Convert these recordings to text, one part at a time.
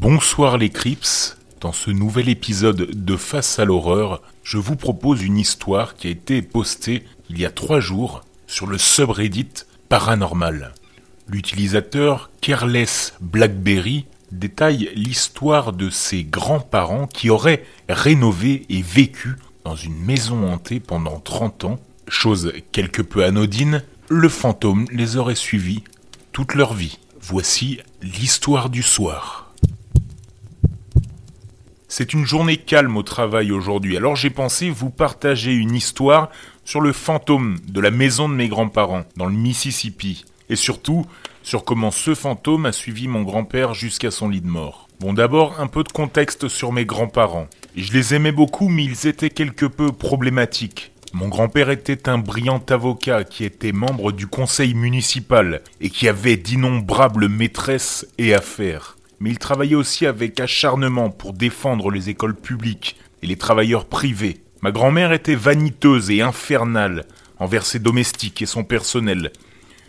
Bonsoir les Crips. Dans ce nouvel épisode de Face à l'horreur, je vous propose une histoire qui a été postée il y a trois jours sur le subreddit Paranormal. L'utilisateur Careless Blackberry détaille l'histoire de ses grands-parents qui auraient rénové et vécu dans une maison hantée pendant 30 ans. Chose quelque peu anodine, le fantôme les aurait suivis toute leur vie. Voici l'histoire du soir. C'est une journée calme au travail aujourd'hui, alors j'ai pensé vous partager une histoire sur le fantôme de la maison de mes grands-parents, dans le Mississippi, et surtout sur comment ce fantôme a suivi mon grand-père jusqu'à son lit de mort. Bon d'abord un peu de contexte sur mes grands-parents. Je les aimais beaucoup mais ils étaient quelque peu problématiques. Mon grand-père était un brillant avocat qui était membre du conseil municipal et qui avait d'innombrables maîtresses et affaires mais il travaillait aussi avec acharnement pour défendre les écoles publiques et les travailleurs privés. Ma grand-mère était vaniteuse et infernale envers ses domestiques et son personnel.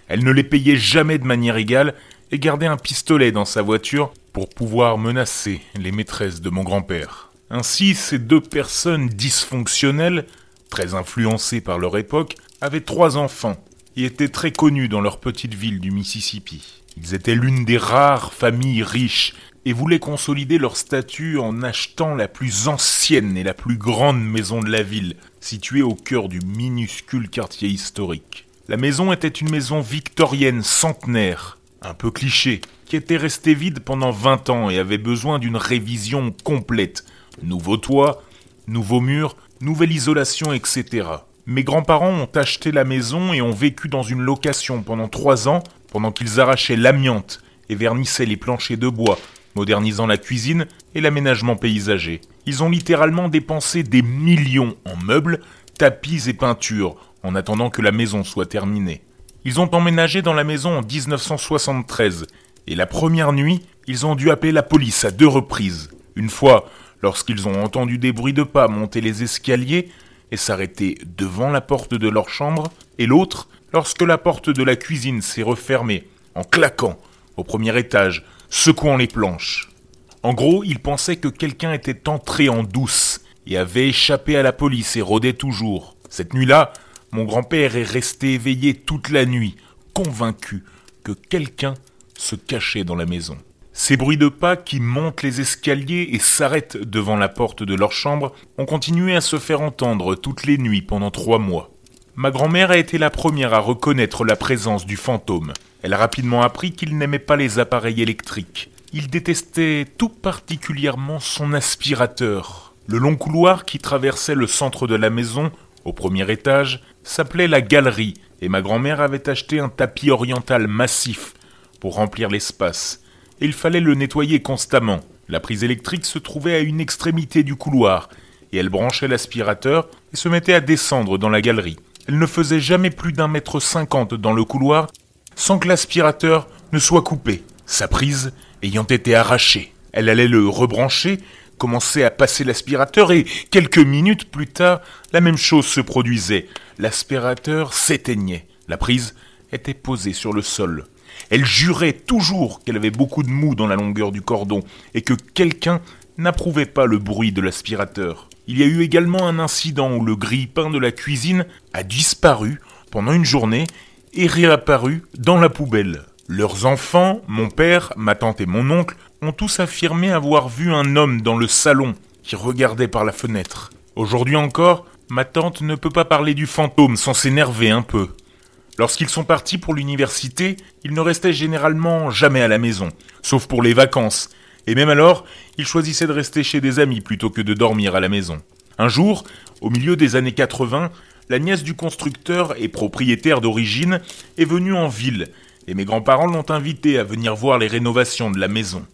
Elle ne les payait jamais de manière égale et gardait un pistolet dans sa voiture pour pouvoir menacer les maîtresses de mon grand-père. Ainsi, ces deux personnes dysfonctionnelles, très influencées par leur époque, avaient trois enfants et étaient très connues dans leur petite ville du Mississippi. Ils étaient l'une des rares familles riches et voulaient consolider leur statut en achetant la plus ancienne et la plus grande maison de la ville, située au cœur du minuscule quartier historique. La maison était une maison victorienne centenaire, un peu cliché, qui était restée vide pendant 20 ans et avait besoin d'une révision complète. Nouveau toit, nouveaux murs, nouvelle isolation, etc. Mes grands-parents ont acheté la maison et ont vécu dans une location pendant trois ans pendant qu'ils arrachaient l'amiante et vernissaient les planchers de bois, modernisant la cuisine et l'aménagement paysager. Ils ont littéralement dépensé des millions en meubles, tapis et peintures, en attendant que la maison soit terminée. Ils ont emménagé dans la maison en 1973, et la première nuit, ils ont dû appeler la police à deux reprises. Une fois, lorsqu'ils ont entendu des bruits de pas monter les escaliers et s'arrêter devant la porte de leur chambre, et l'autre, lorsque la porte de la cuisine s'est refermée, en claquant, au premier étage, secouant les planches. En gros, il pensait que quelqu'un était entré en douce et avait échappé à la police et rôdait toujours. Cette nuit-là, mon grand-père est resté éveillé toute la nuit, convaincu que quelqu'un se cachait dans la maison. Ces bruits de pas qui montent les escaliers et s'arrêtent devant la porte de leur chambre ont continué à se faire entendre toutes les nuits pendant trois mois. Ma grand-mère a été la première à reconnaître la présence du fantôme. Elle a rapidement appris qu'il n'aimait pas les appareils électriques. Il détestait tout particulièrement son aspirateur. Le long couloir qui traversait le centre de la maison, au premier étage, s'appelait la galerie, et ma grand-mère avait acheté un tapis oriental massif pour remplir l'espace. Il fallait le nettoyer constamment. La prise électrique se trouvait à une extrémité du couloir, et elle branchait l'aspirateur et se mettait à descendre dans la galerie. Elle ne faisait jamais plus d'un mètre cinquante dans le couloir sans que l'aspirateur ne soit coupé, sa prise ayant été arrachée. Elle allait le rebrancher, commençait à passer l'aspirateur et quelques minutes plus tard, la même chose se produisait. L'aspirateur s'éteignait. La prise était posée sur le sol. Elle jurait toujours qu'elle avait beaucoup de mou dans la longueur du cordon et que quelqu'un n'approuvait pas le bruit de l'aspirateur. Il y a eu également un incident où le grille-pain de la cuisine a disparu pendant une journée et réapparu dans la poubelle. Leurs enfants, mon père, ma tante et mon oncle, ont tous affirmé avoir vu un homme dans le salon qui regardait par la fenêtre. Aujourd'hui encore, ma tante ne peut pas parler du fantôme sans s'énerver un peu. Lorsqu'ils sont partis pour l'université, ils ne restaient généralement jamais à la maison, sauf pour les vacances, et même alors, il choisissait de rester chez des amis plutôt que de dormir à la maison. Un jour, au milieu des années 80, la nièce du constructeur et propriétaire d'origine est venue en ville, et mes grands-parents l'ont invitée à venir voir les rénovations de la maison.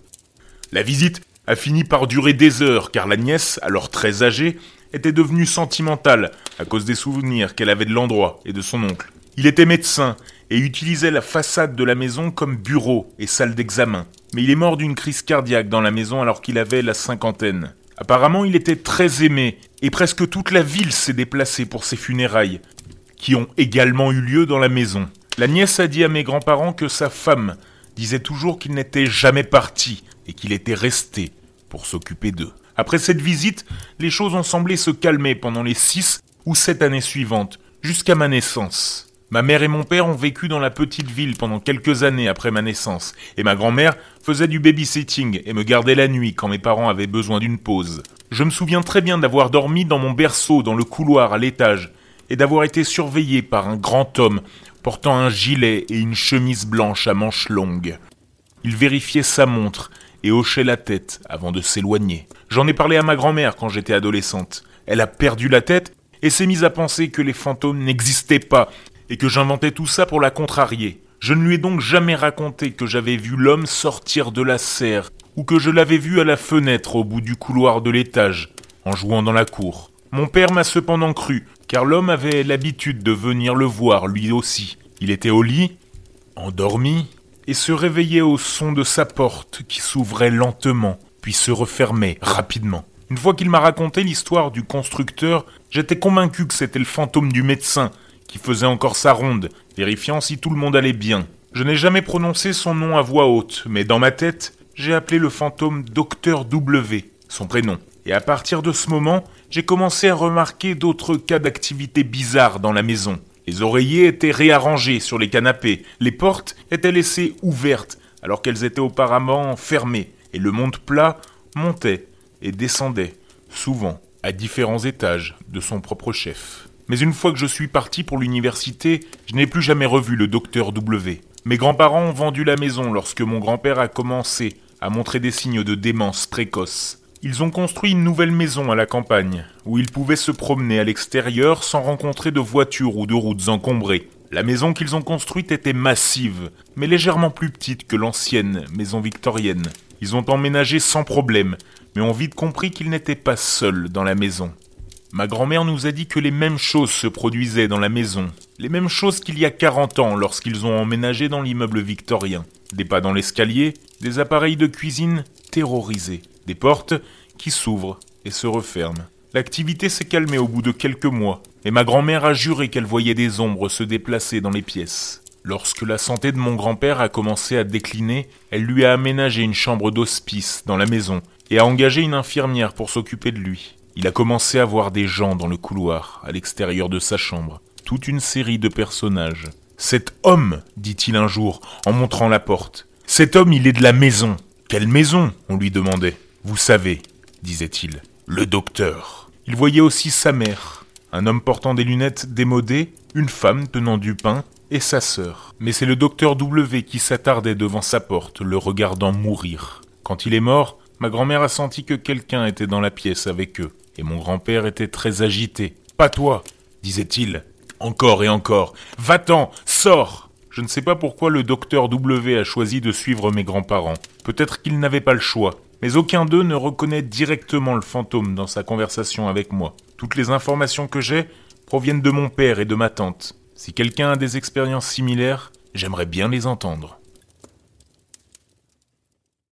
La visite a fini par durer des heures, car la nièce, alors très âgée, était devenue sentimentale à cause des souvenirs qu'elle avait de l'endroit et de son oncle. Il était médecin et utilisait la façade de la maison comme bureau et salle d'examen. Mais il est mort d'une crise cardiaque dans la maison alors qu'il avait la cinquantaine. Apparemment, il était très aimé, et presque toute la ville s'est déplacée pour ses funérailles, qui ont également eu lieu dans la maison. La nièce a dit à mes grands-parents que sa femme disait toujours qu'il n'était jamais parti, et qu'il était resté pour s'occuper d'eux. Après cette visite, les choses ont semblé se calmer pendant les six ou sept années suivantes, jusqu'à ma naissance. Ma mère et mon père ont vécu dans la petite ville pendant quelques années après ma naissance, et ma grand-mère faisait du babysitting et me gardait la nuit quand mes parents avaient besoin d'une pause. Je me souviens très bien d'avoir dormi dans mon berceau dans le couloir à l'étage, et d'avoir été surveillé par un grand homme portant un gilet et une chemise blanche à manches longues. Il vérifiait sa montre et hochait la tête avant de s'éloigner. J'en ai parlé à ma grand-mère quand j'étais adolescente. Elle a perdu la tête et s'est mise à penser que les fantômes n'existaient pas et que j'inventais tout ça pour la contrarier. Je ne lui ai donc jamais raconté que j'avais vu l'homme sortir de la serre ou que je l'avais vu à la fenêtre au bout du couloir de l'étage, en jouant dans la cour. Mon père m'a cependant cru, car l'homme avait l'habitude de venir le voir lui aussi. Il était au lit, endormi, et se réveillait au son de sa porte qui s'ouvrait lentement, puis se refermait rapidement. Une fois qu'il m'a raconté l'histoire du constructeur, j'étais convaincu que c'était le fantôme du médecin qui faisait encore sa ronde, vérifiant si tout le monde allait bien. Je n'ai jamais prononcé son nom à voix haute, mais dans ma tête, j'ai appelé le fantôme Docteur W, son prénom. Et à partir de ce moment, j'ai commencé à remarquer d'autres cas d'activité bizarres dans la maison. Les oreillers étaient réarrangés sur les canapés, les portes étaient laissées ouvertes alors qu'elles étaient auparavant fermées, et le monde plat montait et descendait, souvent à différents étages de son propre chef. Mais une fois que je suis parti pour l'université, je n'ai plus jamais revu le docteur W. Mes grands-parents ont vendu la maison lorsque mon grand-père a commencé à montrer des signes de démence précoce. Ils ont construit une nouvelle maison à la campagne, où ils pouvaient se promener à l'extérieur sans rencontrer de voitures ou de routes encombrées. La maison qu'ils ont construite était massive, mais légèrement plus petite que l'ancienne maison victorienne. Ils ont emménagé sans problème, mais ont vite compris qu'ils n'étaient pas seuls dans la maison. Ma grand-mère nous a dit que les mêmes choses se produisaient dans la maison, les mêmes choses qu'il y a 40 ans lorsqu'ils ont emménagé dans l'immeuble victorien. Des pas dans l'escalier, des appareils de cuisine terrorisés, des portes qui s'ouvrent et se referment. L'activité s'est calmée au bout de quelques mois, et ma grand-mère a juré qu'elle voyait des ombres se déplacer dans les pièces. Lorsque la santé de mon grand-père a commencé à décliner, elle lui a aménagé une chambre d'hospice dans la maison et a engagé une infirmière pour s'occuper de lui. Il a commencé à voir des gens dans le couloir, à l'extérieur de sa chambre, toute une série de personnages. Cet homme, dit-il un jour, en montrant la porte. Cet homme, il est de la maison. Quelle maison? On lui demandait. Vous savez, disait-il, le docteur. Il voyait aussi sa mère, un homme portant des lunettes démodées, une femme tenant du pain, et sa sœur. Mais c'est le docteur W qui s'attardait devant sa porte, le regardant mourir. Quand il est mort, ma grand-mère a senti que quelqu'un était dans la pièce avec eux, et mon grand-père était très agité. Pas toi, disait-il. Encore et encore. Va-t'en, sors. Je ne sais pas pourquoi le docteur W a choisi de suivre mes grands-parents. Peut-être qu'il n'avait pas le choix. Mais aucun d'eux ne reconnaît directement le fantôme dans sa conversation avec moi. Toutes les informations que j'ai proviennent de mon père et de ma tante. Si quelqu'un a des expériences similaires, j'aimerais bien les entendre.